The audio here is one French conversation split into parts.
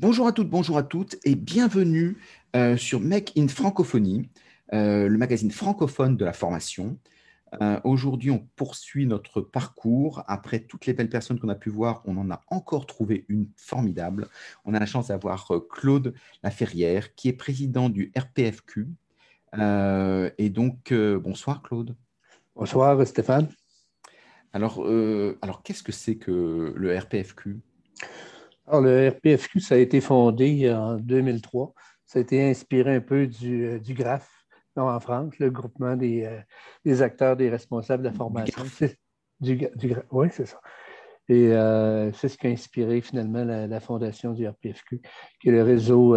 Bonjour à toutes, bonjour à toutes et bienvenue euh, sur Make in Francophonie, euh, le magazine francophone de la formation. Euh, aujourd'hui, on poursuit notre parcours. Après toutes les belles personnes qu'on a pu voir, on en a encore trouvé une formidable. On a la chance d'avoir Claude Laferrière, qui est président du RPFQ. et donc, bonsoir Claude. Bonsoir Stéphane. Alors, alors qu'est-ce que c'est que le RPFQ alors, le RPFQ, ça a été fondé en 2003. Ça a été inspiré un peu du, euh, du GRAF en France, le groupement des, euh, des, acteurs, des responsables de la formation. Du, oui, c'est ça. Et euh, c'est ce qui a inspiré finalement la, fondation du RPFQ, qui est le réseau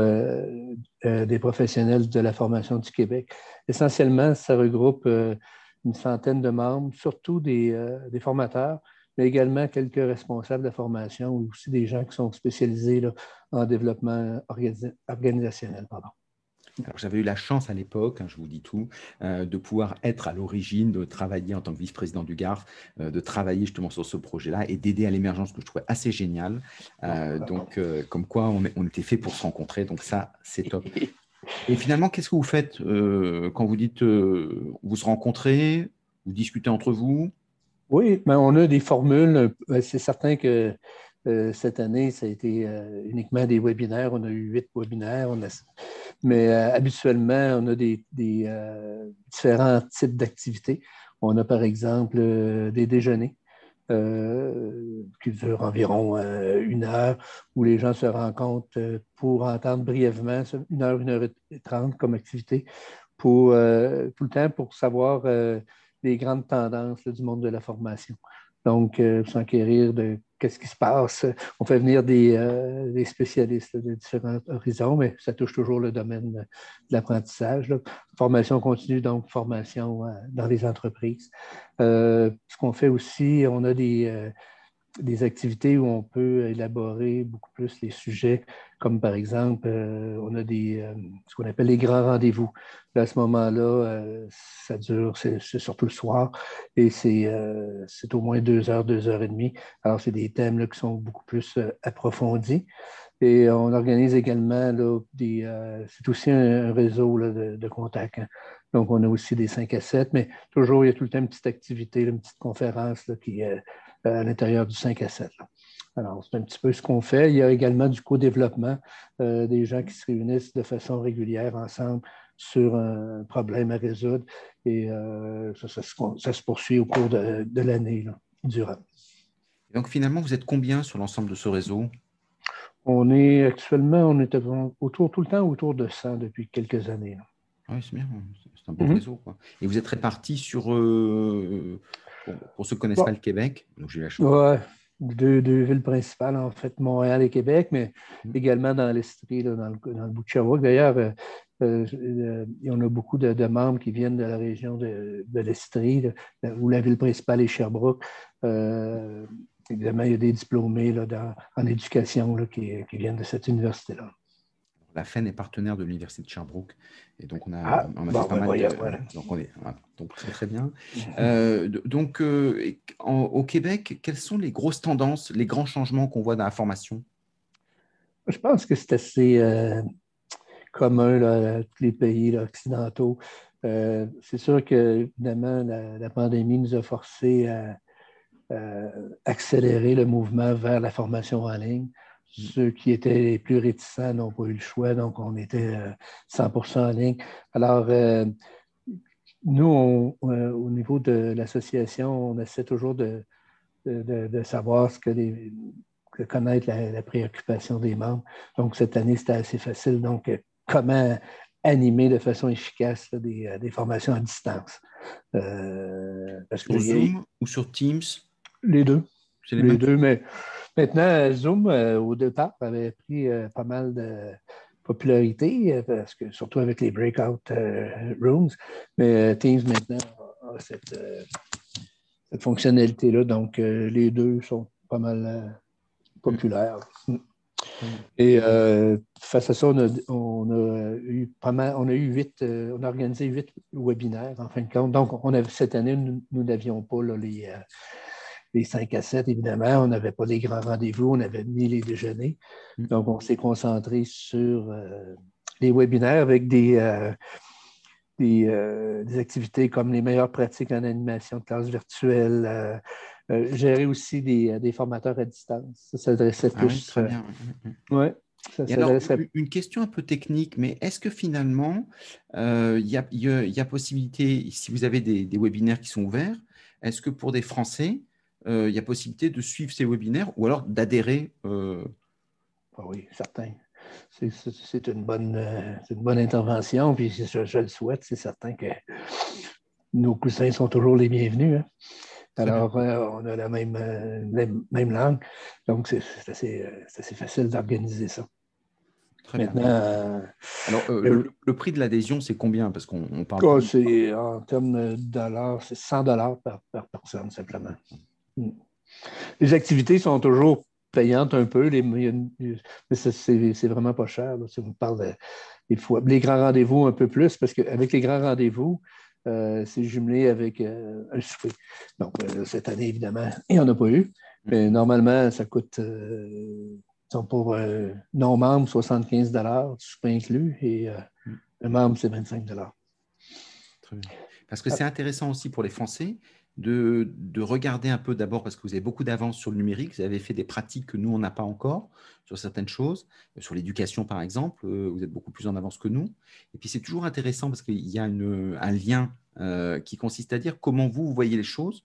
des professionnels de la formation du Québec. Essentiellement, ça regroupe une centaine de membres, surtout des, des formateurs, mais également quelques responsables de formation ou aussi des gens qui sont spécialisés en développement organisationnel. Pardon. j'avais eu la chance à l'époque, hein, je vous dis tout, euh, de pouvoir être à l'origine, de travailler en tant que vice-président du GARF, euh, de travailler justement sur ce projet-là et d'aider à l'émergence que je trouvais assez génial. Euh, donc, comme quoi on, on, était fait pour se rencontrer, donc ça, c'est top. Et finalement, qu'est-ce que vous faites quand vous dites vous se rencontrez, vous discutez entre vous? Oui, mais on a des formules. Euh, c'est certain que euh, cette année, ça a été euh, uniquement des webinaires. On a eu huit webinaires. mais habituellement, on a des, différents types d'activités. On a par exemple des déjeuners qui durent environ une heure, où les gens se rencontrent pour entendre brièvement une heure, une heure et trente comme activité, pour tout le temps pour savoir des grandes tendances du monde de la formation. Donc, euh, s'enquérir de qu'est-ce qui se passe. On fait venir des, euh, spécialistes de différents horizons, mais ça touche toujours le domaine de l'apprentissage. Formation continue, donc formation euh, dans les entreprises. ce qu'on fait aussi, on a des des activités où on peut élaborer beaucoup plus les sujets, comme par exemple, euh, on a des, euh, ce qu'on appelle les grands rendez-vous. à ce moment-là, euh, ça dure, c'est surtout le soir, et c'est au moins deux heures, deux heures et demie. Alors, c'est des thèmes là, qui sont beaucoup plus approfondis. Et on organise également, là, des, c'est aussi un, réseau de, contacts. Hein. Donc, on a aussi des 5 à 7, mais toujours, il y a tout le temps une petite activité, une petite conférence qui à l'intérieur du 5 à 7. Alors, c'est un petit peu ce qu'on fait. Il y a également du co-développement, euh, des gens qui se réunissent de façon régulière ensemble sur un problème à résoudre. Et euh, ça, se poursuit au cours de, l'année durant. Donc, finalement, vous êtes combien sur l'ensemble de ce réseau? On est actuellement, on est autour, tout le temps autour de 100 depuis quelques années. Oui, c'est bien. C'est un bon mm-hmm. réseau. Et vous êtes répartis sur pour, ceux qui ne connaissent pas le Québec, donc j'ai la chance. Oui, deux, deux, villes principales, en fait, Montréal et Québec, mais mm. également dans l'Estrie, dans, le, dans le bout de Sherbrooke. D'ailleurs, euh, euh, euh, on a beaucoup de, membres qui viennent de la région de, de l'Estrie, où la ville principale est Sherbrooke. évidemment, il y a des diplômés là, en éducation là, qui, qui viennent de cette université-là la FEN est partenaire de l'Université de Sherbrooke. Et donc, on a, ah, on a fait pas mal de. Donc, on est, donc, très, très bien. Euh, donc, euh, au Québec, quelles sont les grosses tendances, les grands changements qu'on voit dans la formation? Je pense que c'est assez euh, commun à tous les pays occidentaux. c'est sûr que, évidemment, la, pandémie nous a forcé à accélérer le mouvement vers la formation en ligne. Ceux qui étaient les plus réticents n'ont pas eu le choix, donc on était 100% euh, en ligne. Alors, euh, nous, euh, au niveau de l'association, on essaie toujours de, savoir ce que les, connaître la, préoccupation des membres. Donc, cette année, c'était assez facile. Donc, comment animer de façon efficace des, formations à distance. parce que sur Zoom ou sur Teams? Les deux. Les, deux, mais maintenant, Zoom, euh, au départ, avait pris euh, pas mal de popularité, euh, parce que, surtout avec les breakout rooms. Mais Teams, maintenant, a cette, fonctionnalité-là. Donc, les deux sont pas mal populaires. Mm. Et face à ça, on a, eu pas mal, on a eu huit, on a organisé huit webinaires en fin de compte. Donc, on cette année, nous n'avions pas les, les 5 à 7, évidemment, on n'avait pas les grands rendez-vous, on avait ni les déjeuners. Mm. Donc, on s'est concentré sur euh, les webinaires avec des, euh, des, activités comme les meilleures pratiques en animation de classe virtuelle, gérer aussi des, formateurs à distance. Ça s'adressait ah plus. très bien. Ouais alors, une question un peu technique, mais est-ce que finalement, euh, il y, a, possibilité, si vous avez des, webinaires qui sont ouverts, est-ce que pour des Français, euh, il y a possibilité de suivre ces webinaires ou alors d'adhérer euh? ah Oui, certain. C'est une bonne, une bonne intervention, puis je, je le souhaite, c'est certain que nos coussins sont toujours les bienvenus. Hein. Alors, on a la même, même, langue. Donc, c'est assez, facile d'organiser ça. Très bien. Euh, Alors, euh, le, prix de l'adhésion, c'est combien? Parce qu'on parle. Oh, c'est en termes de dollars, c'est 100 dollars par, personne, simplement. Hmm. Les activités sont toujours payantes un peu, mais c'est vraiment pas cher. si on parle des fois, les grands rendez-vous un peu plus, parce qu'avec les grands rendez-vous, euh, c'est jumelé avec un souper. Donc, cette année, évidemment, il n'y en a pas eu. Hmm. Mais normalement, ça coûte pour euh, non-membres, 75 souper inclus, et euh, le membre, c'est 25 Très bien. Parce que c'est intéressant aussi pour les Français de, regarder un peu d'abord, parce que vous avez beaucoup d'avance sur le numérique, vous avez fait des pratiques que nous, on n'a pas encore sur certaines choses, sur l'éducation par exemple, euh, vous êtes beaucoup plus en avance que nous. Et puis c'est toujours intéressant parce qu'il y a un lien qui consiste à dire comment vous, vous voyez les choses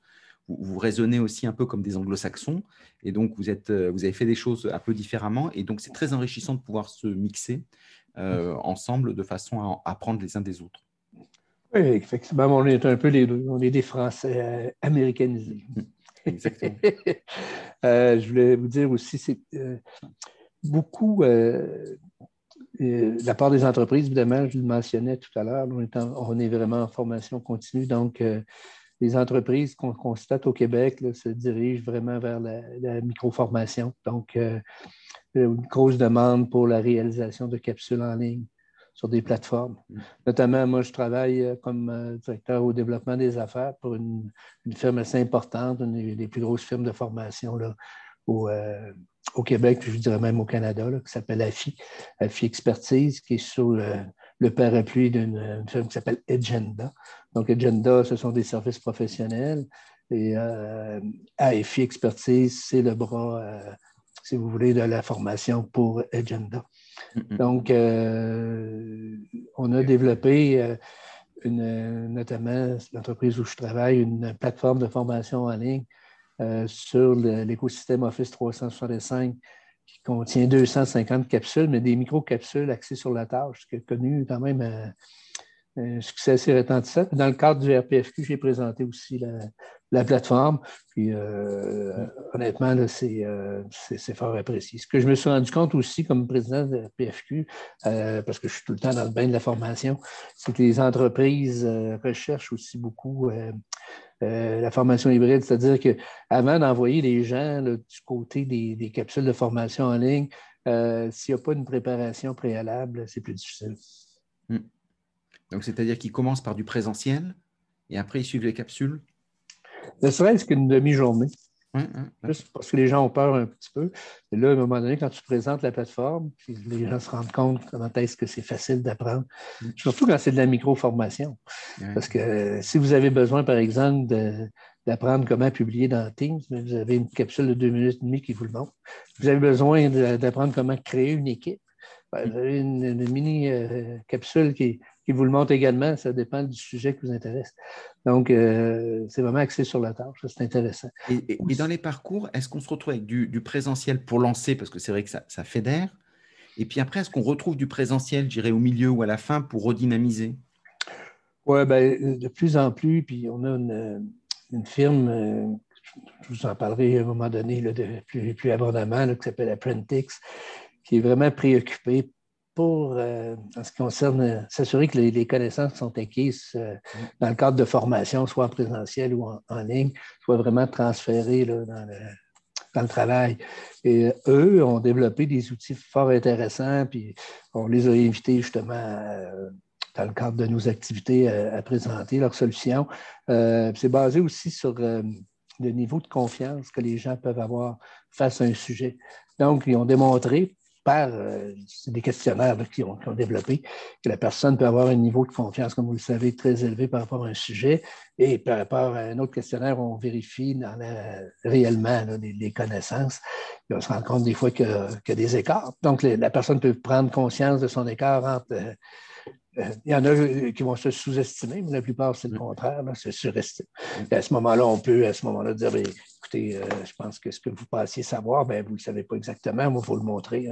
vous, raisonnez aussi un peu comme des anglo-saxons, et donc vous, êtes, euh, vous avez fait des choses un peu différemment, et donc c'est très enrichissant de pouvoir se mixer euh, ensemble de façon à apprendre les uns des autres. Oui, effectivement, on est un peu les deux, on est des Français euh, américanisés. Exactement. je voulais vous dire aussi, c'est beaucoup la part des entreprises, évidemment, je le mentionnais tout à l'heure, on, on, est vraiment en formation continue, donc les entreprises qu'on constate au Québec se dirigent vraiment vers la, microformation. Donc, euh, une grosse demande pour la réalisation de capsules en ligne sur des plateformes. Mm. Notamment, moi, je travaille euh, comme euh, directeur au développement des affaires pour une, firme assez importante, une des plus grosses firmes de formation là, au, au Québec, puis je dirais même au Canada, qui s'appelle AFI, AFI Expertise, qui est sur le, le parapluie d'une firme qui s'appelle Agenda. Donc, Agenda, ce sont des services professionnels. Et euh, AFI Expertise, c'est le bras, euh, si vous voulez, de la formation pour Agenda. Donc, euh, on a développé, euh, une, notamment l'entreprise où je travaille, une plateforme de formation en ligne sur l'écosystème Office 365 qui contient 250 capsules, mais des micro-capsules axées sur la tâche, qui a connu quand même un, succès assez retentissant. Dans le cadre du RPFQ, j'ai présenté aussi la, plateforme. Puis euh, honnêtement, euh, c'est fort apprécié. Ce que je me suis rendu compte aussi comme président du RPFQ, euh, parce que je suis tout le temps dans le bain de la formation, c'est que les entreprises recherchent aussi beaucoup la formation hybride, c'est-à-dire qu'avant d'envoyer les gens du côté des, capsules de formation en ligne, s'il n'y a pas une préparation préalable, c'est plus difficile. Hmm. Donc, c'est-à-dire qu'ils commencent par du présentiel et après ils suivent les capsules? Ne serait-ce qu'une demi-journée. Juste parce que les gens ont peur un petit peu. Et là, à un moment donné, quand tu présentes la plateforme, les gens se rendent compte comment est-ce que c'est facile d'apprendre. Mm. Surtout quand c'est de la micro-formation. Parce que euh, si vous avez besoin, par exemple, d'apprendre comment publier dans Teams, vous avez une capsule de deux minutes et demie qui vous le montre. Vous avez besoin d'apprendre comment créer une équipe. Ben, vous avez une, mini euh, capsule qui, qui vous le montre également. Ça dépend du sujet qui vous intéresse. Donc, euh, c'est vraiment axé sur la tâche. C'est intéressant. Et, dans les parcours, est-ce qu'on se retrouve avec du, présentiel pour lancer, parce que c'est vrai que ça, ça fédère Et puis après, est-ce qu'on retrouve du présentiel, je dirais, au milieu ou à la fin pour redynamiser? Oui, ben, de plus en plus. Puis on a une, firme, euh, je vous en parlerai à un moment donné de, plus, plus abondamment, qui s'appelle Apprentix, qui est vraiment préoccupée pour, euh, en ce qui concerne, euh, s'assurer que les, connaissances sont acquises euh, dans le cadre de formation, soit en présentiel ou en, ligne, soient vraiment transférées dans, le, travail. Et eux ont développé des outils fort intéressants, puis on les a invités justement dans le cadre de nos activités à, présenter leurs solutions. c'est basé aussi sur le niveau de confiance que les gens peuvent avoir face à un sujet. Donc, ils ont démontré par euh, des questionnaires qui, ont, développé que la personne peut avoir un niveau de confiance, comme vous le savez, très élevé par rapport à un sujet. Et par rapport à un autre questionnaire, on vérifie dans réellement les, connaissances. Et on se rend compte des fois qu'il y, a des écarts. Donc, la personne peut prendre conscience de son écart entre euh, euh, il y en a euh, qui vont se sous-estimer, mais la plupart, c'est le mm. contraire, c'est surestimer. Mm. À ce moment-là, on peut, à ce moment-là, dire ben, écoutez, euh, je pense que ce que vous pensiez savoir, ben, vous ne le savez pas exactement, moi, il faut le montrer.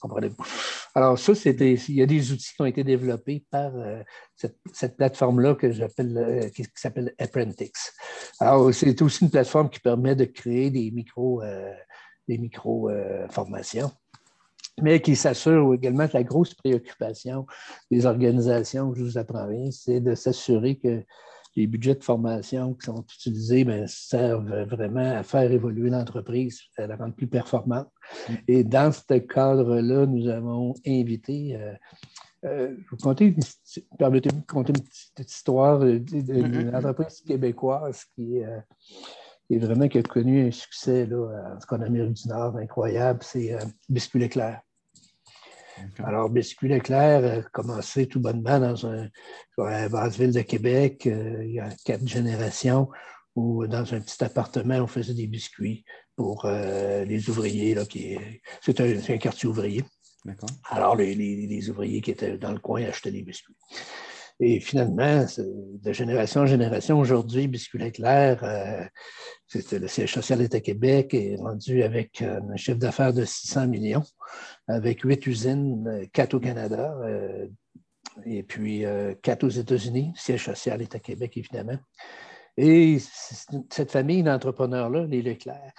comprenez-vous? Alors, ça, c'était. Il y a des outils qui ont été développés par cette, plateforme-là que j'appelle qui, s'appelle Apprentix. Alors, c'est aussi une plateforme qui permet de créer des micro, des micro-formations mais qui s'assure également que la grosse préoccupation des organisations je vous apprends c'est de s'assurer que les budgets de formation qui sont utilisés ben, servent vraiment à faire évoluer l'entreprise, à la rendre plus performante. Mm. Et dans ce cadre-là, nous avons invité, euh, euh, je vous conter, permettez-moi de conter une petite histoire d'une mm-hmm. entreprise québécoise qui est euh, est vraiment qui a connu un succès là, en Amérique du Nord incroyable, c'est euh, Biscuit Alors, Biscuit Leclerc a commencé tout bonnement dans un, la basse ville de Québec, euh, il y a quatre générations, où dans un petit appartement, on faisait des biscuits pour euh, les ouvriers. c'est, un, quartier ouvrier. Alors, les, les, ouvriers qui étaient dans le coin achetaient des biscuits. Et finalement, de génération en génération, aujourd'hui, Biscuit Leclerc, euh, le siège social d'État Québec, est rendu avec euh, un chiffre d'affaires de 600 millions, avec huit usines, euh, quatre au Canada, euh, et puis quatre aux États-Unis, siège social État Québec, évidemment. Et cette famille d'entrepreneurs-là, les Leclerc,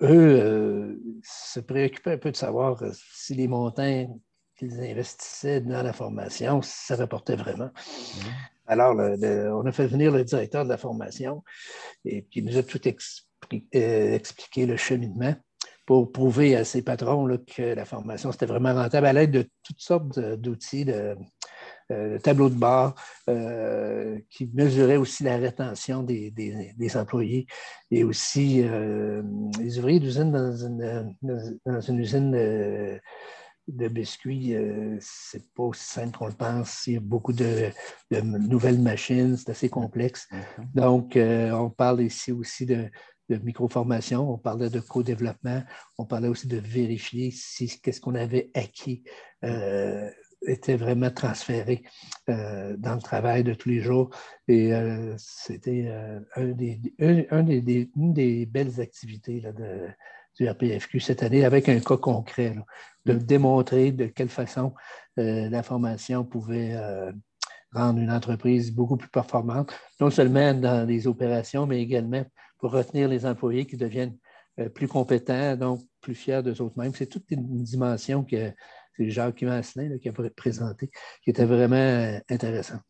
eux se préoccupaient un peu de savoir si les montants qu'ils investissaient dans la formation, ça rapportait vraiment. Mmh. Alors, on a fait venir le directeur de la formation et qui nous a tout euh, expliqué le cheminement pour prouver à ses patrons que la formation, c'était vraiment rentable à l'aide de toutes sortes d'outils, de, euh, tableaux de bord euh, qui mesuraient aussi la rétention des, employés et aussi les ouvriers d'usine dans une, dans une usine de biscuits, euh, c'est pas aussi simple qu'on le pense. Il y a beaucoup de, nouvelles machines, c'est assez complexe. Donc, euh, on parle ici aussi de, de micro-formation, on parlait de co-développement, on parlait aussi de vérifier si qu'est-ce qu'on avait acquis euh, était vraiment transféré dans le travail de tous les jours. Et c'était un des, un, des, une des belles activités là, de, du RPFQ cette année avec un cas concret, de démontrer de quelle façon euh, la formation pouvait euh, rendre une entreprise beaucoup plus performante, non seulement dans les opérations, mais également pour retenir les employés qui deviennent euh, plus compétents, donc plus fiers d'eux mêmes. C'est toute une dimension que c'est Jacques Masselin qui a présenté, qui était vraiment intéressant.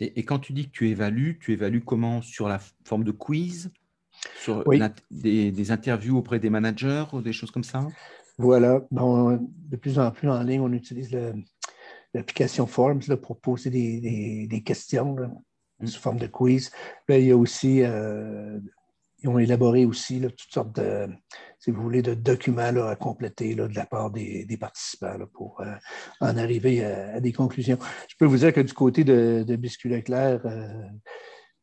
Et, et, quand tu dis que tu évalues, tu évalues comment? Sur la forme de quiz? Sur des, interviews auprès des managers ou des choses comme ça? Voilà. de plus en plus en ligne, on utilise l'application Forms pour poser des, questions mm. sous forme de quiz. il y a aussi, euh, ils ont élaboré aussi toutes sortes de, si vous voulez, de documents à compléter de la part des, participants pour euh, en arriver à, des conclusions. Je peux vous dire que du côté de, de Biscuit Leclerc, euh,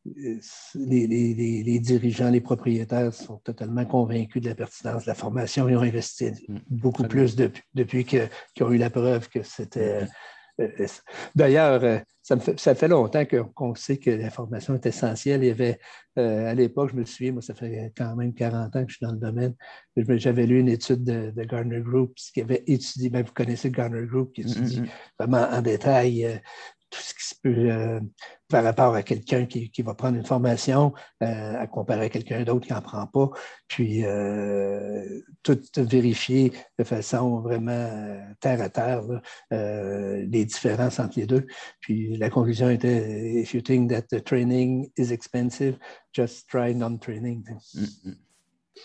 les, dirigeants, les propriétaires sont totalement convaincus de la pertinence de la formation. Ils ont investi mm. beaucoup plus depuis qu'ils ont eu la preuve que c'était. Euh, euh, d'ailleurs, euh, ça, ça, fait longtemps qu'on sait que la formation est essentielle. Il y avait, à l'époque, je me souviens, moi, ça fait quand même 40 ans que je suis dans le domaine. J'avais lu une étude de, Garner Group qui avait étudié, même vous connaissez Garner Group, qui mm, étudie mm, vraiment en détail tout ce qui se peut euh, par rapport à quelqu'un qui, va prendre une formation euh, à comparer à quelqu'un d'autre qui n'en prend pas, puis euh, tout vérifier de façon vraiment terre à terre les différences entre les deux. Puis la conclusion était If you think that the training is expensive, just try non-training. Mm,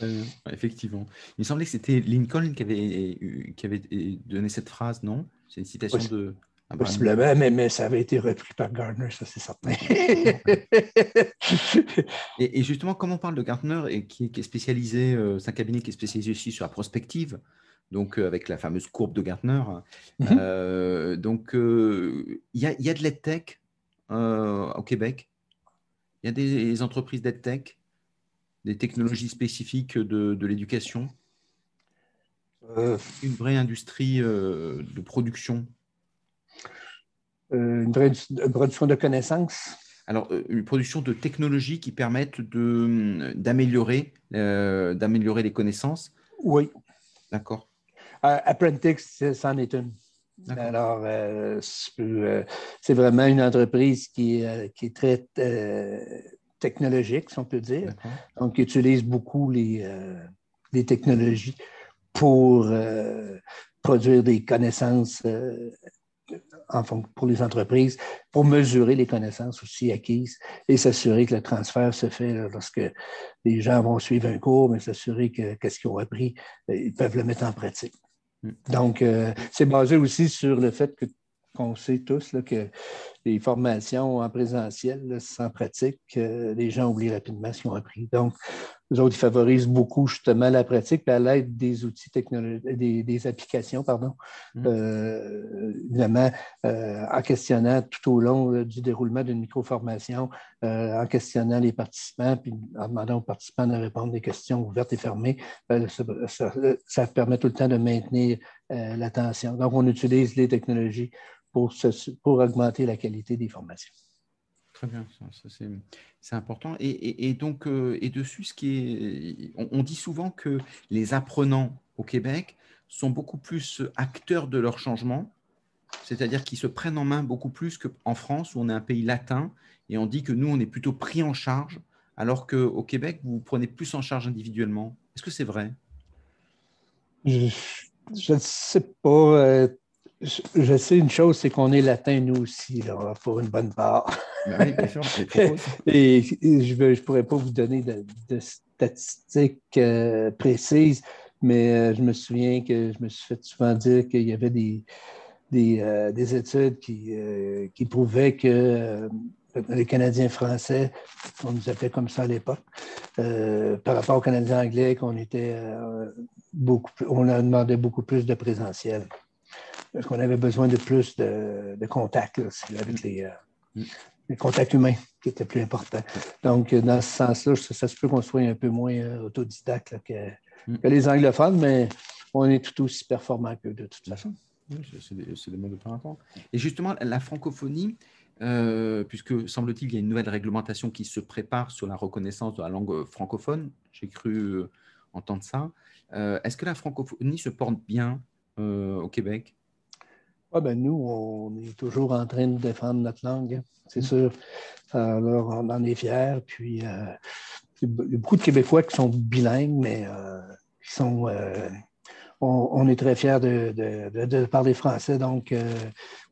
mm. effectivement. Il me semblait que c'était Lincoln qui avait, qui avait donné cette phrase, non? C'est une citation de. Ah bah, Possiblement, mais, mais, ça avait été repris par Gardner, ça c'est certain. et, justement, comme on parle de Gardner et qui, est spécialisé, euh, c'est un cabinet qui est spécialisé aussi sur la prospective, donc euh, avec la fameuse courbe de Gartner. Mhm. Euh, donc, il y, a, y, a de l'EdTech au Québec. Il y a des entreprises d'EdTech, des technologies spécifiques de, de l'éducation. Une vraie industrie de production une, production de connaissances alors, euh, une production de technologies qui permettent d'améliorer euh, d'améliorer les connaissances? Oui. D'accord. Apprentice, c'en est une. Alors, c'est vraiment une entreprise qui, qui est très technologique, si on peut dire. Donc, qui utilise beaucoup les, les technologies pour produire des connaissances pour les entreprises, pour mesurer les connaissances aussi acquises et s'assurer que le transfert se fait lorsque les gens vont suivre un cours, mais s'assurer que qu'est-ce qu'ils ont appris, euh, ils peuvent le mettre en pratique. Mm. Donc, euh, c'est basé aussi sur le fait qu'on sait tous là, que les formations en présentiel, sans pratique, euh, les gens oublient rapidement ce qu'ils ont appris. Donc, les autres, ils favorisent beaucoup justement la pratique, à l'aide des outils technologiques, des, applications, pardon, mmh. euh, évidemment, euh, en questionnant tout au long du déroulement d'une micro-formation, en questionnant les participants, puis en demandant aux participants de répondre des questions ouvertes et fermées, ça, permet tout le temps de maintenir l'attention. Donc, on utilise les technologies pour, pour augmenter la qualité des formations. Très bien, ça, c'est important. Et, donc, euh, et dessus, ce qui est, on, dit souvent que les apprenants au Québec sont beaucoup plus acteurs de leur changement, c'est-à-dire qu'ils se prennent en main beaucoup plus qu'en France, où on est un pays latin, et on dit que nous, on est plutôt pris en charge, alors qu'au Québec, vous, vous prenez plus en charge individuellement. Est-ce que c'est vrai? Je ne sais pas. Euh, je sais une chose, c'est qu'on est latin, nous aussi, là, pour une bonne part. Ben et, je ne pourrais pas vous donner de, statistiques euh, précises, mais euh, je me souviens que je me suis fait souvent dire qu'il y avait des, des, études qui, qui, prouvaient que les Canadiens français, on nous appelait comme ça à l'époque, par rapport aux Canadiens anglais, qu'on était beaucoup on a demandé beaucoup plus de présentiel parce qu'on avait besoin de plus de, de contacts avec les, euh, mm. les, contacts humains qui étaient plus importants. Donc, dans ce sens-là, ça, se peut qu'on soit un peu moins euh, autodidacte mm. que, les anglophones, mais on est tout aussi performant qu'eux de toute façon. c'est des, mots de temps Et justement, la francophonie, euh, puisque semble-t-il, il y a une nouvelle réglementation qui se prépare sur la reconnaissance de la langue francophone, j'ai cru entendre ça. Est-ce que la francophonie se porte bien au Québec? Ah ben nous, on est toujours en train de défendre notre langue, hein. c'est mm. sûr. Alors, on en est fiers. Puis, euh, il y a beaucoup de Québécois qui sont bilingues, mais euh, qui sont. Euh, on, est très fiers de, parler français. Donc,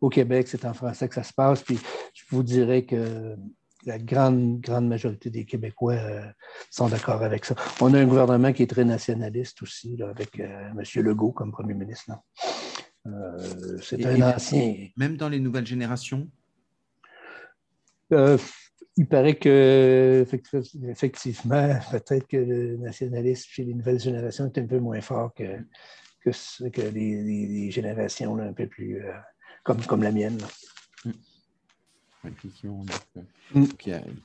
au Québec, c'est en français que ça se passe. Puis, je vous dirais que la grande, grande majorité des Québécois sont d'accord avec ça. On a un gouvernement qui est très nationaliste aussi, avec M. Legault comme premier ministre. Euh, c'est un ancien. Même dans les nouvelles générations? Euh, Il paraît que, effectivement, peut-être que le nationalisme chez les nouvelles générations est un peu moins fort que, que, les, générations un peu plus. Euh, comme, comme la mienne. Euh, mm.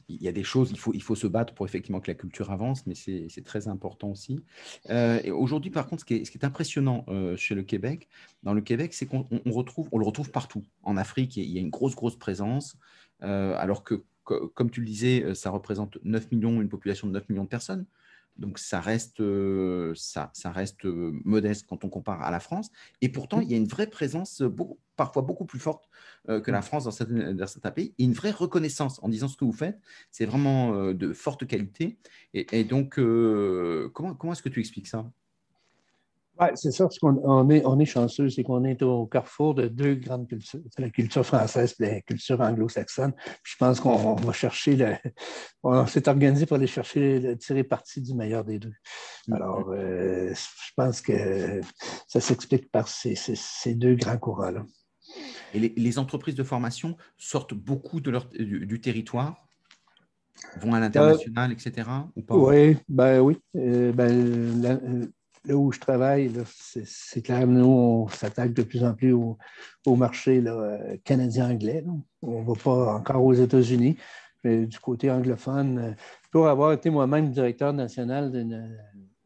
il, y a, des choses, il faut, il faut se battre pour effectivement que la culture avance, mais c'est très important aussi. Euh, Aujourd'hui, par contre, ce qui est, ce qui est impressionnant euh, chez le Québec, dans le Québec, c'est qu'on retrouve, on le retrouve partout. En Afrique, il y a une grosse, grosse présence, euh, alors que, comme tu le disais, ça représente 9 millions, une population de 9 millions de personnes. Donc ça reste, euh, ça, ça reste euh, modeste quand on compare à la France. Et pourtant, mmh. il y a une vraie présence, beaucoup, parfois beaucoup plus forte euh, que la mmh. France dans certains, dans certains, pays, et une vraie reconnaissance en disant ce que vous faites, c'est vraiment de forte qualité. Et, et donc, comment, comment est-ce que tu expliques ça? C'est ça, parce qu'on est, on est chanceux, c'est qu'on est au carrefour de deux grandes cultures, la culture française et la culture anglo-saxonne. Je pense qu'on va chercher, le, on s'est organisé pour aller chercher, tirer parti du meilleur des deux. Mm-hmm. Alors, euh, je pense que ça s'explique par ces, ces, deux grands courants-là. Et les, entreprises de formation sortent beaucoup de leur, du, territoire? Vont à l'international, etc. Ou pas? Oui, ben oui. ben, là où je travaille, c'est clair, nous, on s'attaque de plus en plus au, marché canadien-anglais. On ne va pas encore aux États-Unis, mais du côté anglophone, euh, pour avoir été moi-même directeur national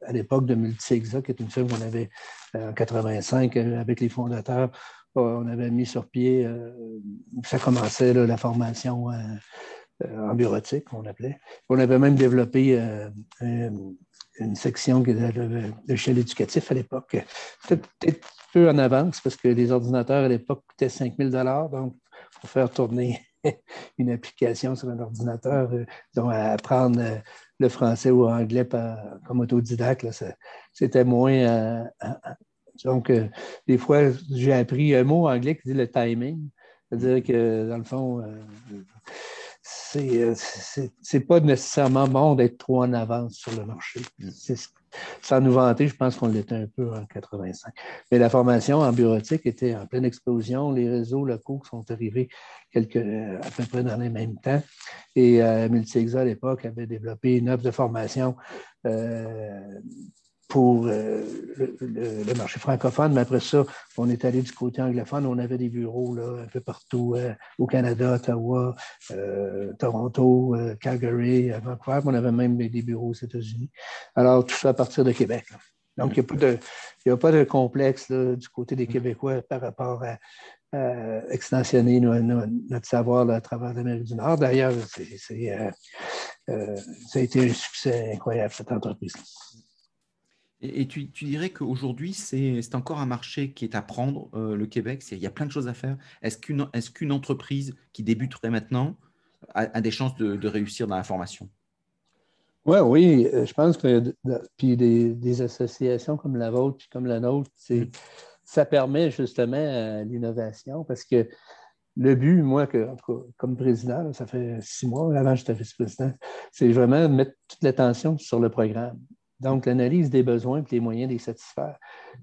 à l'époque de Multisexa, qui est une firme qu'on avait euh, en 85 euh, avec les fondateurs, on avait mis sur pied, ça commençait la formation en bureautique, on l'appelait. On avait même développé une section de, l'échelle éducatif à l'époque. Peut-être peu en avance parce que les ordinateurs à l'époque coûtaient 5 000 Donc, pour faire tourner une application sur un ordinateur, euh, apprendre euh, le français ou l'anglais comme autodidacte, c'était moins. Euh, donc, des fois, j'ai appris un mot anglais qui dit le timing. C'est-à-dire que, dans le fond, c'est n'est pas nécessairement bon d'être trop en avance sur le marché. Mm. Sans nous vanter, je pense qu'on l'était un peu en 85. Mais la formation en bureautique était en pleine explosion. Les réseaux locaux sont arrivés quelques, à peu près dans les mêmes temps. Et euh, Multixa, à l'époque, avait développé une offre de formation euh, pour euh, le, marché francophone, mais après ça, on est allé du côté anglophone. On avait des bureaux là, un peu partout euh, au Canada, Ottawa, euh, Toronto, Calgary, Vancouver. On avait même des bureaux aux États-Unis. Alors, tout ça à partir de Québec. Donc, il n'y a, pas de complexe du côté des Québécois par rapport à, extensionner notre savoir à travers l'Amérique du Nord. D'ailleurs, ça a été un succès incroyable, cette entreprise. Et, tu, dirais qu'aujourd'hui, c'est encore un marché qui est à prendre, euh, le Québec. Il y a plein de choses à faire. Est-ce qu'une est entreprise qui débuterait maintenant a, des chances de, réussir dans la formation? Ouais, Oui, euh, je pense que puis des, associations comme la vôtre puis comme la nôtre, mm. ça permet justement l'innovation parce que le but, moi, que, comme président, ça fait six mois avant que j'étais vice-président, c'est vraiment de mettre toute l'attention sur le programme. Donc, l'analyse des besoins et les moyens de les satisfaire.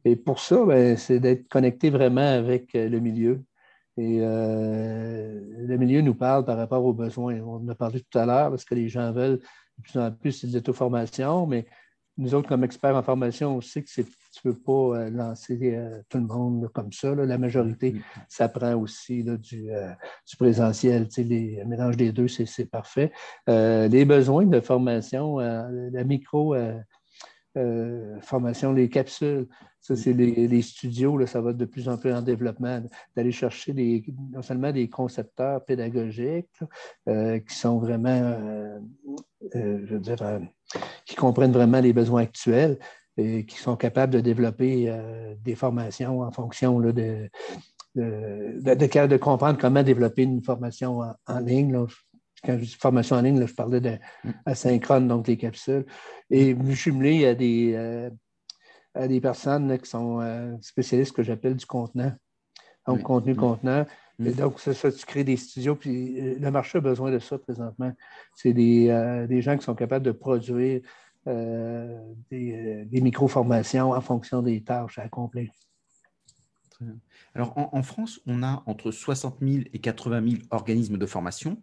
Et pour ça, ben, c'est d'être connecté vraiment avec euh, le milieu. Et euh, le milieu nous parle par rapport aux besoins. On en a parlé tout à l'heure parce que les gens veulent de plus en plus de l'auto-formation, mais nous autres, comme experts en formation, on sait que tu ne peux pas euh, lancer tout le monde comme ça. La majorité, mm-hmm. ça prend aussi du, présentiel. les mélange des deux, c'est parfait. les besoins de formation, la micro euh, formation, les capsules. Ça, c'est les, studios, là, ça va de plus en plus en développement, d'aller chercher non seulement des concepteurs pédagogiques euh, qui sont vraiment, euh, je veux dire, qui comprennent vraiment les besoins actuels et qui sont capables de développer des formations en fonction de, de, de, comprendre comment développer une formation en, ligne. Là quand je dis formation en ligne, je parlais d'asynchrone, mm. donc les capsules. Et jumelé à des, euh, à des personnes qui sont euh, spécialistes que j'appelle du contenant. Donc, contenu, mm. contenant. Mm. Et donc, c'est ça, tu crées des studios. Puis euh, le marché a besoin de ça présentement. C'est des, des, gens qui sont capables de produire des, des micro-formations en fonction des tâches à accomplir. Alors, en, en, France, on a entre 60 000 et 80 000 organismes de formation.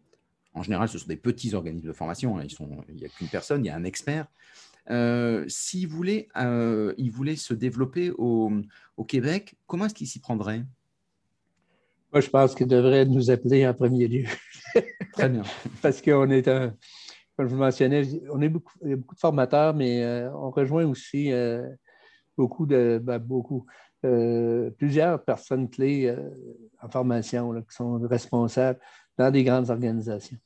En général, ce sont des petits organismes de formation. Hein. il n'y a qu'une personne, il y a un expert. Euh, S'il voulait, euh, se développer au, Québec, comment est-ce qu'il s'y prendrait Moi, je pense qu'il devrait nous appeler en premier lieu. Très bien. Parce qu'on est un, comme je vous mentionnais, on est beaucoup, il y a beaucoup de formateurs, mais euh, on rejoint aussi euh, beaucoup de ben, beaucoup. plusieurs personnes clés en formation qui sont responsables dans des grandes organisations.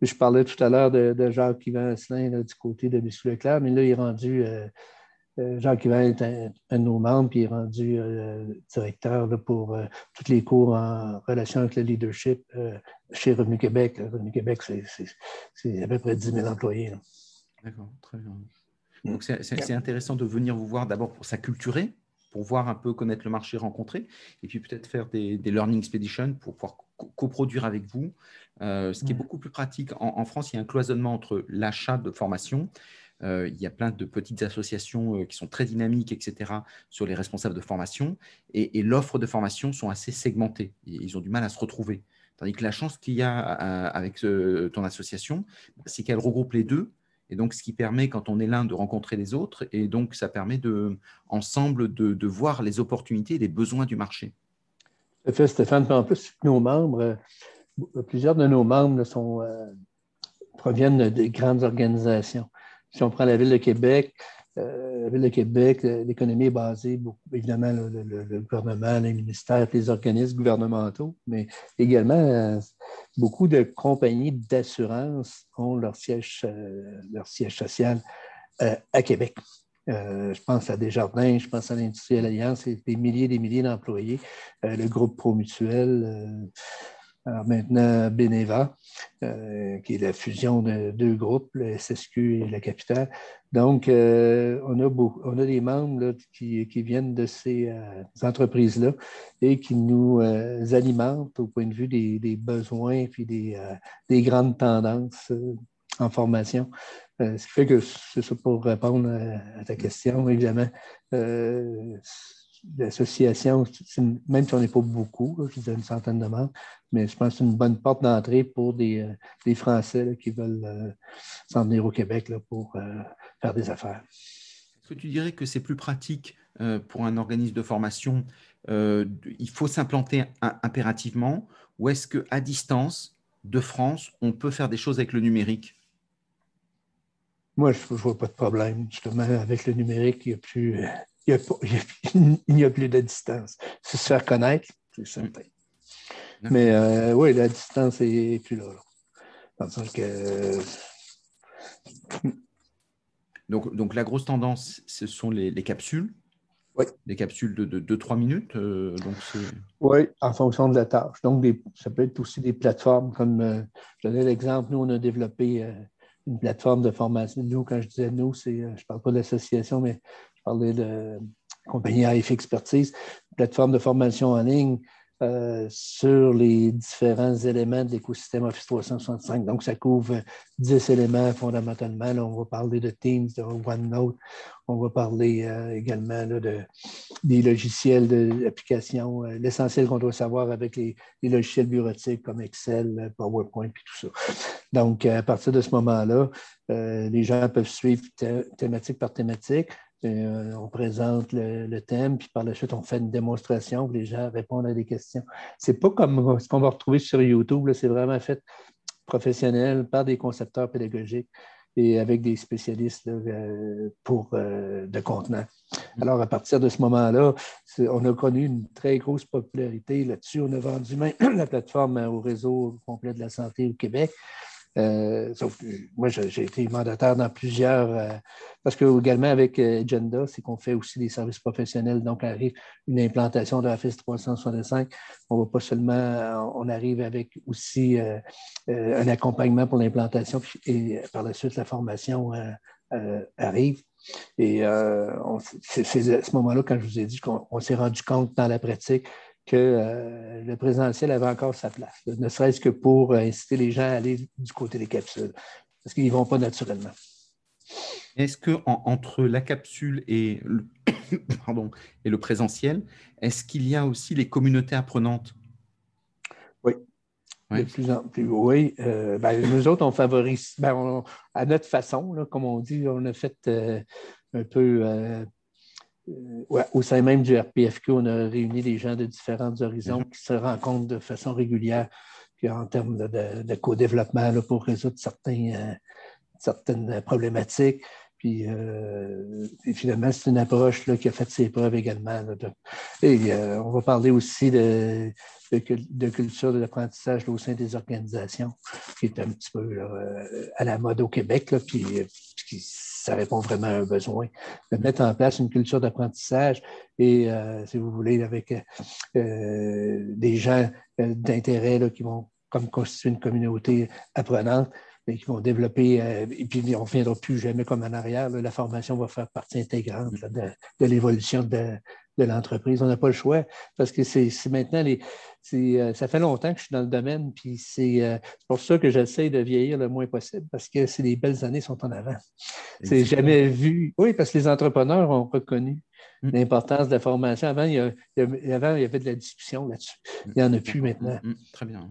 Je parlais tout à l'heure de, Jacques-Yvan Asselin du côté de M. Leclerc, mais là, il est rendu, euh, euh, Jacques-Yvan est un, de nos membres, puis il est rendu euh, directeur pour tous les cours en relation avec le leadership chez Revenu Québec. Revenu Québec, c'est à peu près 10 000 employés. D'accord, très bien. Mm. Donc, c'est intéressant de venir vous voir d'abord pour s'acculturer, pour voir un peu connaître le marché rencontré, et puis peut-être faire des, des learning expeditions pour pouvoir coproduire avec vous, euh, ce qui est beaucoup plus pratique. En, France, il y a un cloisonnement entre l'achat de formation il y a plein de petites associations qui sont très dynamiques, etc., sur les responsables de formation. Et, l'offre de formation sont assez segmentées. Ils ont du mal à se retrouver. Tandis que la chance qu'il y a avec ton association, c'est qu'elle regroupe les deux. Et donc, ce qui permet, quand on est l'un, de rencontrer les autres. Et donc, ça permet de, ensemble de, de voir les opportunités et les besoins du marché. Fait, Stéphane. En plus, nos membres, plusieurs de nos membres sont, proviennent de grandes organisations. Si on prend la Ville de Québec, euh, la Ville de Québec, l'économie est basée, évidemment, le, gouvernement, les ministères, les organismes gouvernementaux, mais également euh, beaucoup de compagnies d'assurance ont euh, leur siège social à Québec. Je pense à Desjardins, je pense à l'Industrielle Alliance, c'est des milliers et des milliers d'employés. le groupe Promutuel, alors maintenant, Beneva, euh, qui est la fusion de deux groupes, le SSQ et la Capitale. Donc, euh, on, a on a des membres qui, viennent de ces euh, entreprises-là et qui nous alimentent au point de vue des, besoins et des, des, grandes tendances en formation. Ce qui fait que c'est ça pour répondre à, ta question, évidemment l'association, même si on n'est pas beaucoup, je disais une centaine de membres, mais je pense que c'est une bonne porte d'entrée pour des, euh, Français qui veulent euh, s'en venir au Québec pour euh, faire des affaires. Est-ce que tu dirais que c'est plus pratique pour un organisme de formation Il faut s'implanter impérativement ou est-ce qu'à distance de France, on peut faire des choses avec le numérique? Moi, je ne vois pas de problème. Justement, avec le numérique, il n'y a plus il a, plus de distance. C'est se faire connaître, c'est certain. Mais euh, oui, la distance n'est plus là. Donc, donc, la grosse tendance, ce sont les, capsules. Oui. Des capsules de 2-3 minutes. Euh, donc oui, en fonction de la tâche. Donc, ça peut être aussi des plateformes comme, euh, je donnais l'exemple, nous, on a développé une plateforme de formation. Nous, quand je disais nous, c'est, je ne parle pas de l'association, mais je parlais de compagnie AF Expertise, plateforme de formation en ligne euh, sur les différents éléments de l'écosystème Office 365. Donc, ça couvre 10 éléments fondamentalement. on va parler de Teams, de OneNote. On va parler euh, également de, des logiciels d'application, euh, l'essentiel qu'on doit savoir avec les, logiciels bureautiques comme Excel, PowerPoint et tout ça. Donc, à partir de ce moment-là, les gens peuvent suivre thématique par thématique. Euh, on présente le, thème, puis par la suite, on fait une démonstration où les gens répondent à des questions. Ce n'est pas comme ce qu'on va retrouver sur YouTube, c'est vraiment fait professionnel par des concepteurs pédagogiques et avec des spécialistes euh, pour euh, de contenant. Mm. Alors, à partir de ce moment-là, on a connu une très grosse popularité là-dessus. On a vendu même la plateforme au réseau complet de la santé au Québec. Euh, sauf que moi, j'ai été mandataire dans plusieurs, euh, parce que également avec euh, Agenda, c'est qu'on fait aussi des services professionnels. Donc, arrive une implantation de Office 365. On va pas seulement, on arrive avec aussi un accompagnement pour l'implantation et par la suite, la formation arrive. Et c'est à ce moment-là, quand je vous ai dit qu'on s'est rendu compte dans la pratique que euh, le présentiel avait encore sa place, ne serait-ce que pour inciter les gens à aller du côté des capsules, parce qu'ils ne vont pas naturellement. Est-ce que entre la capsule et le, pardon, et le présentiel, est-ce qu'il y a aussi les communautés apprenantes? Oui. De plus en plus, oui. Euh, ben, nous autres, on favorise, ben, à notre façon, comme on dit, on a fait euh, un peu euh, au sein même du RPFQ, on a réuni des gens de différents horizons qui se rencontrent de façon régulière en termes de, co-développement pour résoudre euh, certaines problématiques. Puis euh, finalement, c'est une approche qui a fait ses preuves également. et on va parler aussi de, culture de l'apprentissage au sein des organisations, qui est un petit peu à la mode au Québec, puis qui ça répond vraiment à un besoin, de mettre en place une culture d'apprentissage et, euh, si vous voulez, avec euh, des gens euh, d'intérêt qui vont comme constituer une communauté apprenante, mais qui vont développer, et puis on ne reviendra plus jamais comme en arrière. la formation va faire partie intégrante de, l'évolution de, de l'entreprise. On n'a pas le choix parce que c'est maintenant les. Euh, ça fait longtemps que je suis dans le domaine, puis c'est pour ça que j'essaie de vieillir le moins possible parce que c'est les belles années sont en avant. C'est jamais vu. Oui, parce que les entrepreneurs ont reconnu mm. l'importance de la formation. Avant il, y avant, il y avait de la discussion là-dessus. Il n'y en a mm. plus maintenant. Mm. Très bien.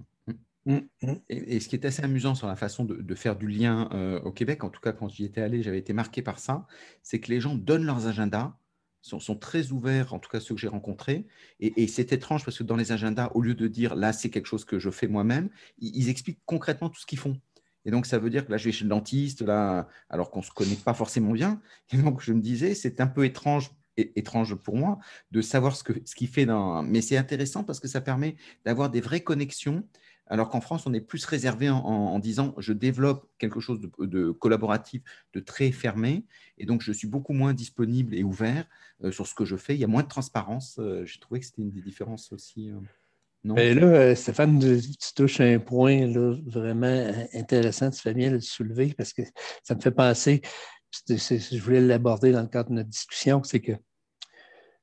Et, ce qui est assez amusant sur la façon de, faire du lien au Québec, en tout cas quand j'y étais allé, j'avais été marqué par ça, c'est que les gens donnent leurs agendas sont, très ouverts, en tout cas ceux que j'ai rencontrés. Et, c'est étrange parce que dans les agendas, au lieu de dire là, c'est quelque chose que je fais moi-même, ils, expliquent concrètement tout ce qu'ils font. Et donc, ça veut dire que là, je vais chez le dentiste, là, alors qu'on ne se connaît pas forcément bien. Et donc, je me disais, c'est un peu étrange étrange pour moi de savoir ce qu'il ce fait dans... Mais c'est intéressant parce que ça permet d'avoir des vraies connexions alors qu'en France, on est plus réservé en, disant je développe quelque chose de, collaboratif, de très fermé, et donc je suis beaucoup moins disponible et ouvert euh, sur ce que je fais. Il y a moins de transparence. Euh, j'ai trouvé que c'était une des différences aussi. Euh, non? Mais là, Stéphane, tu touches un point vraiment intéressant. Tu fais bien le soulever parce que ça me fait penser, je voulais l'aborder dans le cadre de notre discussion, c'est que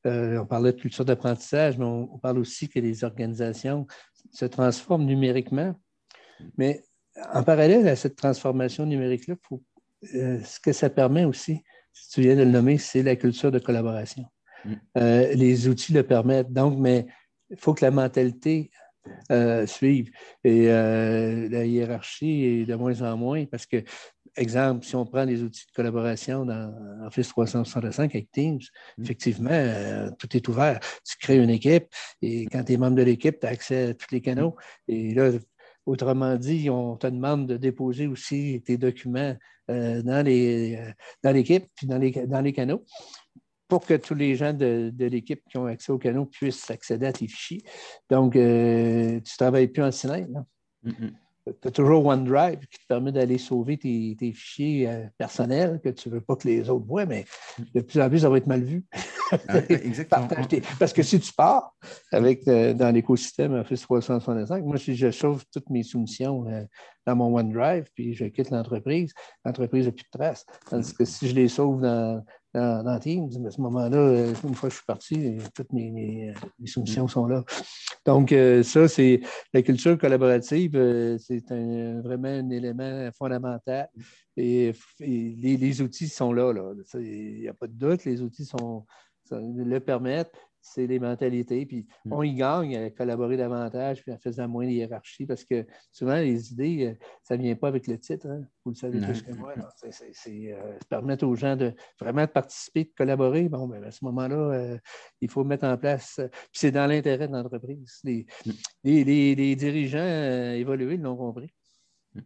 on parlait de culture d'apprentissage, mais on, parle aussi que les organisations se transforme numériquement. Mais en parallèle à cette transformation numérique-là, euh, ce que ça permet aussi, si tu viens de le nommer, c'est la culture de collaboration. Mm. Euh, les outils le permettent. Donc, mais il faut que la mentalité euh, suive. Et la hiérarchie est de moins en moins parce que exemple, si on prend les outils de collaboration dans Office 365 avec Teams, mm. effectivement, euh, tout est ouvert. Tu crées une équipe et quand tu es membre de l'équipe, tu as accès à tous les canaux. Mm. Et là, autrement dit, on te demande de déposer aussi tes documents euh, dans, les, euh, dans l'équipe puis dans les, dans les canaux pour que tous les gens de, l'équipe qui ont accès aux canaux puissent accéder à tes fichiers. Donc, tu ne travailles plus en silence tu as toujours OneDrive qui te permet d'aller sauver tes, fichiers euh, personnels que tu ne veux pas que les autres voient, mais de plus en plus, ça va être mal vu. Ah, exactement. Parce que si tu pars avec, euh, dans l'écosystème Office 365, moi, si je sauve toutes mes soumissions euh, dans mon OneDrive, puis je quitte l'entreprise, l'entreprise n'a plus de traces. Tandis que si je les sauve dans, dans, Teams. À ce moment-là, euh, une fois que je suis parti, toutes mes, mes, soumissions mm. sont là. Donc, euh, ça, c'est la culture collaborative, euh, c'est vraiment un élément fondamental. Et, les, outils sont là. Il n'y a pas de doute, les outils le permettent c'est les mentalités. Puis mm. on y gagne à collaborer davantage, puis en faisant moins de hiérarchie, parce que souvent, les idées, euh, ça ne vient pas avec le titre. Hein. Vous le savez plus que moi. C'est euh, permettre aux gens de vraiment de participer, de collaborer. Bon, ben, à ce moment-là, euh, il faut mettre en place. puis c'est dans l'intérêt de l'entreprise. Les, mm. les, dirigeants évolués l'ont compris. Mm.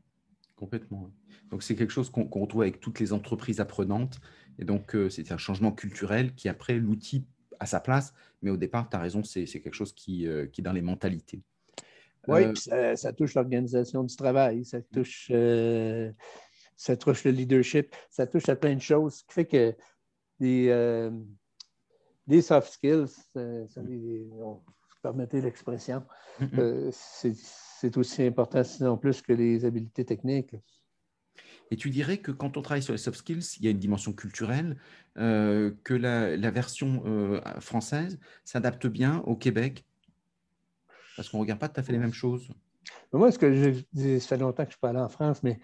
Complètement. Donc, c'est quelque chose qu'on retrouve avec toutes les entreprises apprenantes. Et donc, c'est un changement culturel qui, après, l'outil à sa place. Mais au départ, tu as raison, c'est quelque chose qui, euh, qui, est dans les mentalités. Oui, euh, ça, touche l'organisation du travail, ça touche, euh, ça touche le leadership, ça touche à plein de choses, ce qui fait que des, des soft skills, ça, permettez l'expression, c'est aussi important, sinon plus que les habiletés techniques. Et tu dirais que quand on travaille sur les soft skills, il y a une dimension culturelle, euh, que la, version euh, française s'adapte bien au Québec? Parce qu'on ne regarde pas tout à fait les mêmes choses. Moi, ce que je, ça fait longtemps que je suis pas allé en France, mais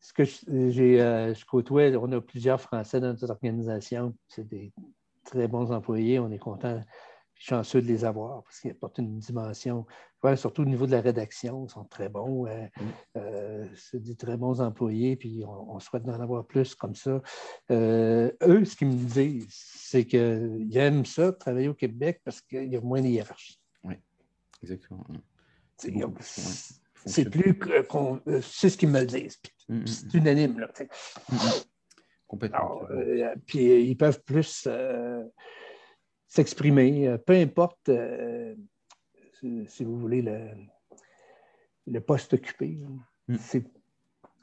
ce que j'ai, euh, je côtoie, on a plusieurs Français dans notre organisation. C'est des très bons employés. On est content chanceux de les avoir parce qu'ils apportent une dimension, surtout au niveau de la rédaction, ils sont très bons. Euh, mm. euh, c'est des très bons employés, puis on, souhaite en avoir plus comme ça. Euh, eux, ce qu'ils me disent, c'est qu'ils aiment ça, travailler au Québec, parce qu'il y a moins de hiérarchie. Oui, exactement. C'est plus c'est ce qu'ils me disent. Mm, mm, c'est unanime. Là, Complètement. puis ils peuvent plus s'exprimer, euh, peu importe, euh, si, vous voulez, le, poste occupé. Mm.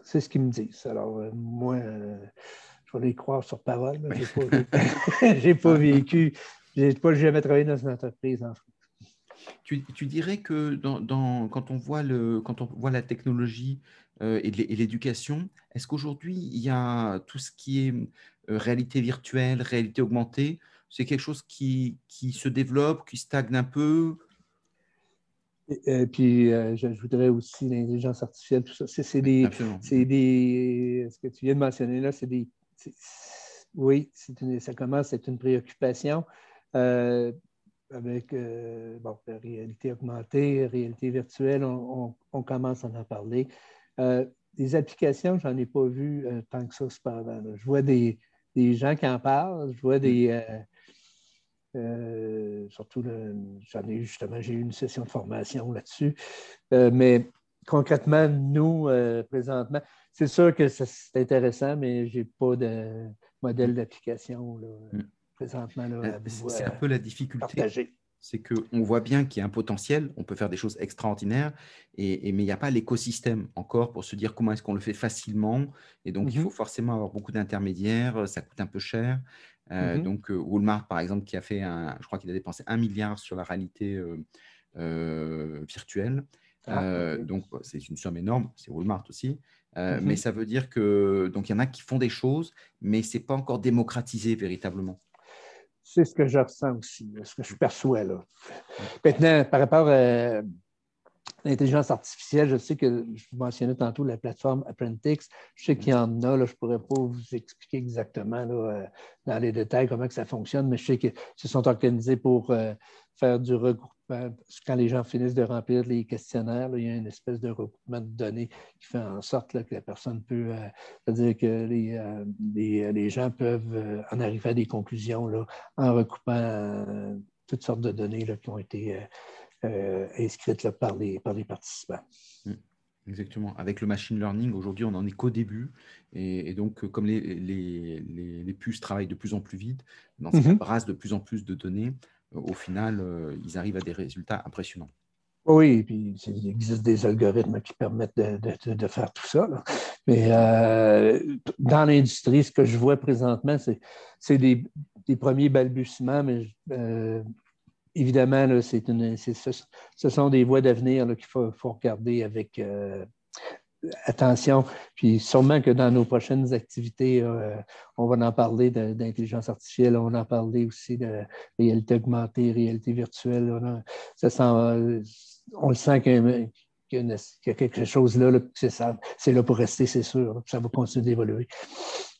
C'est ce qu'ils me disent. Alors, euh, moi, je vais les croire sur parole. Je n'ai pas, pas, vécu, je n'ai pas jamais travaillé dans une entreprise en France. Tu, dirais que quand, on voit le, quand on voit la technologie euh, et l'éducation, est-ce qu'aujourd'hui, il y a tout ce qui est euh, réalité virtuelle, réalité augmentée, c'est quelque chose qui, qui, se développe, qui stagne un peu et, puis, euh, je voudrais aussi l'intelligence artificielle, tout ça. C'est des, des, Ce que tu viens de mentionner là, c'est des. Oui, une, ça commence à être une préoccupation euh, avec euh, bon, la réalité augmentée, réalité virtuelle, on, commence à en parler. des applications, je n'en ai pas vu tant que ça cependant. Je vois des, des, gens qui en parlent, je vois des mm. Euh, surtout, j'en ai eu justement, j'ai eu une session de formation là-dessus. Euh, mais concrètement, nous, euh, présentement, c'est sûr que c'est intéressant, mais je n'ai pas de modèle d'application mm. présentement. c'est un peu la difficulté. C'est qu'on voit bien qu'il y a un potentiel, on peut faire des choses extraordinaires, et, mais il n'y a pas l'écosystème encore pour se dire comment est-ce qu'on le fait facilement. Et donc, il mm-hmm. faut forcément avoir beaucoup d'intermédiaires, ça coûte un peu cher. Euh, mmh donc, euh, Walmart, par exemple, qui a fait, un, je crois qu'il a dépensé un milliard sur la réalité euh, virtuelle. Ah, donc, c'est une somme énorme. C'est Walmart aussi. Mmh mais ça veut dire que donc il y en a qui font des choses, mais c'est pas encore démocratisé véritablement. C'est ce que je ressens aussi, ce que je perçois là. Maintenant, par rapport à L'intelligence artificielle, je sais que je vous mentionnais tantôt la plateforme Apprentix. Je sais qu'il y en a, je ne pourrais pas vous expliquer exactement euh, dans les détails comment ça fonctionne, mais je sais qu'ils se sont organisés pour euh, faire du regroupement. Quand les gens finissent de remplir les questionnaires, il y a une espèce de regroupement de données qui fait en sorte que la personne peut, euh, c'est-à-dire que les, les, gens peuvent en arriver à des conclusions en recoupant toutes sortes de données qui ont été euh, inscrites par, les, par les participants. Mm. Exactement. Avec le machine learning, aujourd'hui, on n'en est qu'au début. Et, donc, comme les, les, les, puces travaillent de plus en plus vite, dans mm de plus en plus de données, euh, au final, euh, ils arrivent à des résultats impressionnants. Oui, puis il existe des algorithmes qui permettent de, de, faire tout ça. Mais dans l'industrie, ce que je vois présentement, c'est des, des, premiers balbutiements, mais évidemment, ce, sont des voies d'avenir qu'il faut, regarder avec euh, attention. Puis sûrement que dans nos prochaines activités, euh, on va en parler d'intelligence artificielle, on va en parler aussi de réalité augmentée, réalité virtuelle. On, on le sent qu'il y, a quelque chose là c'est là pour rester, c'est sûr. Ça va continuer d'évoluer.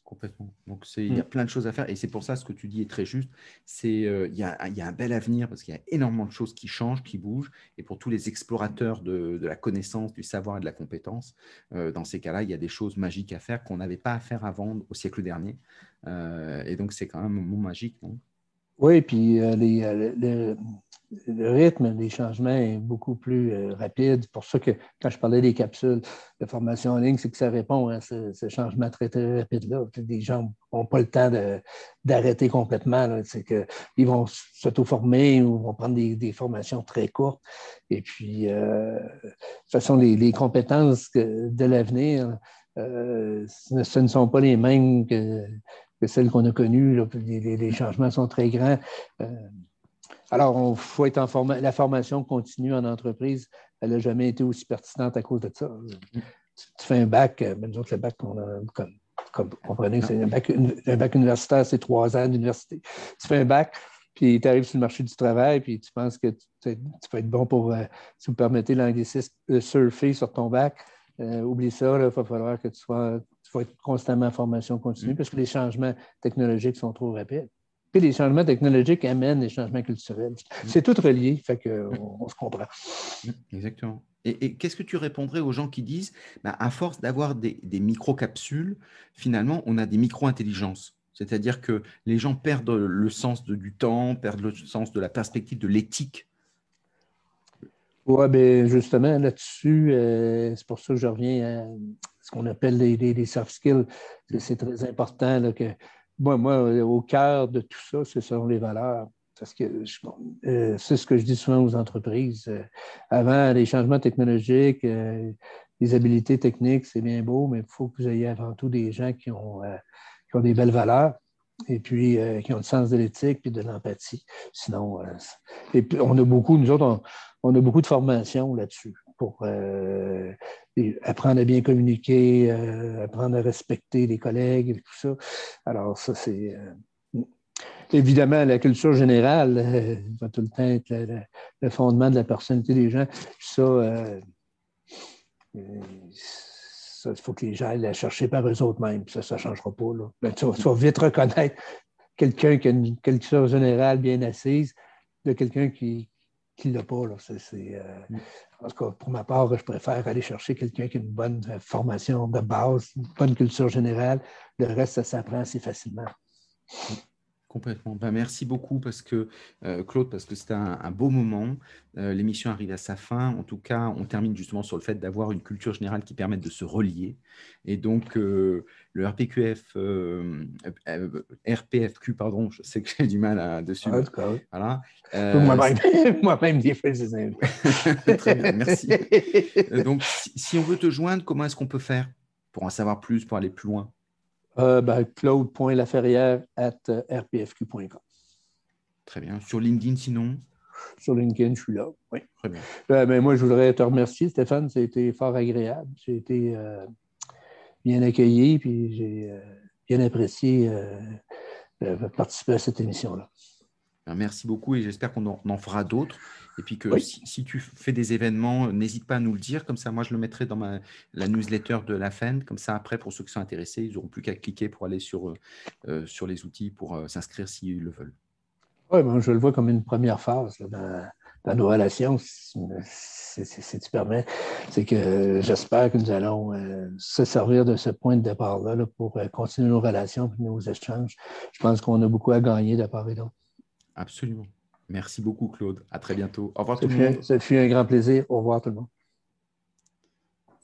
Complètement. Donc, il y a mm. plein de choses à faire et c'est pour ça ce que tu dis est très juste. C'est euh, il, y a, il, y a, un bel avenir parce qu'il y a énormément de choses qui changent, qui bougent. Et pour tous les explorateurs de, de la connaissance, du savoir et de la compétence, euh, dans ces cas-là, il y a des choses magiques à faire qu'on n'avait pas à faire avant au siècle dernier. Euh, et donc, c'est quand même un moment magique. Non? Oui, puis les, le rythme des changements est beaucoup plus euh, rapide. C'est pour ça que quand je parlais des capsules de formation en ligne, c'est que ça répond à ce, changement très, très rapide-là. Les gens n'ont pas le temps d'arrêter complètement. C'est qu'ils vont s'auto-former ou vont prendre des, formations très courtes. Et puis, euh, de toute façon, les, compétences de l'avenir, euh, ce ne sont pas les mêmes que, celles qu'on a connues. Les, changements sont très grands. Alors, il faut être en formation. La formation continue en entreprise, elle n'a jamais été aussi pertinente à cause de ça. Tu, fais un bac, euh, nous autres, le bac, on a, comme, comme comprenez, c'est un bac, universitaire, c'est trois ans d'université. Tu fais un bac, puis tu arrives sur le marché du travail, puis tu penses que tu, peux être bon pour, euh, si vous permettez l'anglicisme, euh, surfer sur ton bac. oublie ça, il va falloir que tu sois, tu vas être constamment en formation continue mm. parce que les changements technologiques sont trop rapides. Puis les changements technologiques amènent les changements culturels. Mm. C'est tout relié, fait qu'on on se comprend. Mm, exactement. Et, qu'est-ce que tu répondrais aux gens qui disent, ben, à force d'avoir des, des micro-capsules, finalement, on a des micro-intelligences C'est-à-dire que les gens perdent le sens du temps, perdent le sens de la perspective, de l'éthique. Oui, bien justement, là-dessus, euh, c'est pour ça que je reviens à ce qu'on appelle les, les, soft skills. C'est très important là, que moi, moi, au cœur de tout ça, ce sont les valeurs. Parce que euh, c'est ce que je dis souvent aux entreprises. Euh, avant, les changements technologiques, euh, les habiletés techniques, c'est bien beau, mais il faut que vous ayez avant tout des gens qui ont, qui ont des belles valeurs. et puis qui ont le sens de l'éthique et de l'empathie. Sinon, et puis on a beaucoup, nous autres, on, a beaucoup de formations là-dessus pour apprendre à bien communiquer, apprendre à respecter les collègues et tout ça. Alors, ça, c'est évidemment, la culture générale euh, va tout le temps être le, fondement de la personnalité des gens. Ça, euh, euh, il faut que les gens aillent la chercher par eux autres mêmes. Ça, ça ne changera pas. Là. Ben, tu, vas, vite reconnaître quelqu'un qui a une culture générale bien assise de quelqu'un qui ne l'a pas. Là. pour ma part, je préfère aller chercher quelqu'un qui a une bonne formation de base, une bonne culture générale. Le reste, ça s'apprend assez facilement. Complètement. Ben, merci beaucoup parce que euh, Claude, parce que c'était un, beau moment. Euh, l'émission arrive à sa fin. En tout cas, on termine justement sur le fait d'avoir une culture générale qui permette de se relier. Et donc, euh, le RPQF, RPFQ, pardon, je sais que j'ai du mal à, dessus. voilà. Moi-même, des fois, Très bien, merci. donc, si on veut te joindre, comment est-ce qu'on peut faire pour en savoir plus, pour aller plus loin? Euh, ben, claude.laferrière at euh, rpfq.com. Très bien. Sur LinkedIn, sinon? Sur LinkedIn, je suis là. Oui. Très bien. Euh, ben, moi, je voudrais te remercier, Stéphane. Ça a été fort agréable. J'ai été bien accueilli, puis j'ai bien apprécié de participer à cette émission-là. Ben, merci beaucoup et j'espère qu'on en, fera d'autres. Et puis que si, tu fais des événements, n'hésite pas à nous le dire. Comme ça, moi, je le mettrai dans ma, la newsletter de la fin. Comme ça, après, pour ceux qui sont intéressés, ils n'auront plus qu'à cliquer pour aller sur, euh, sur les outils pour euh, s'inscrire s'ils le veulent. Oui, ben, je le vois comme une première phase dans, nos relations, si, tu permets. C'est que j'espère que nous allons euh, se servir de ce point de départ-là pour continuer nos relations et nos échanges. Je pense qu'on a beaucoup à gagner de part et d'autre. Absolument. Merci beaucoup, Claude. À très bientôt. Au revoir tout le monde. Ça fut un grand plaisir. Au revoir tout le monde.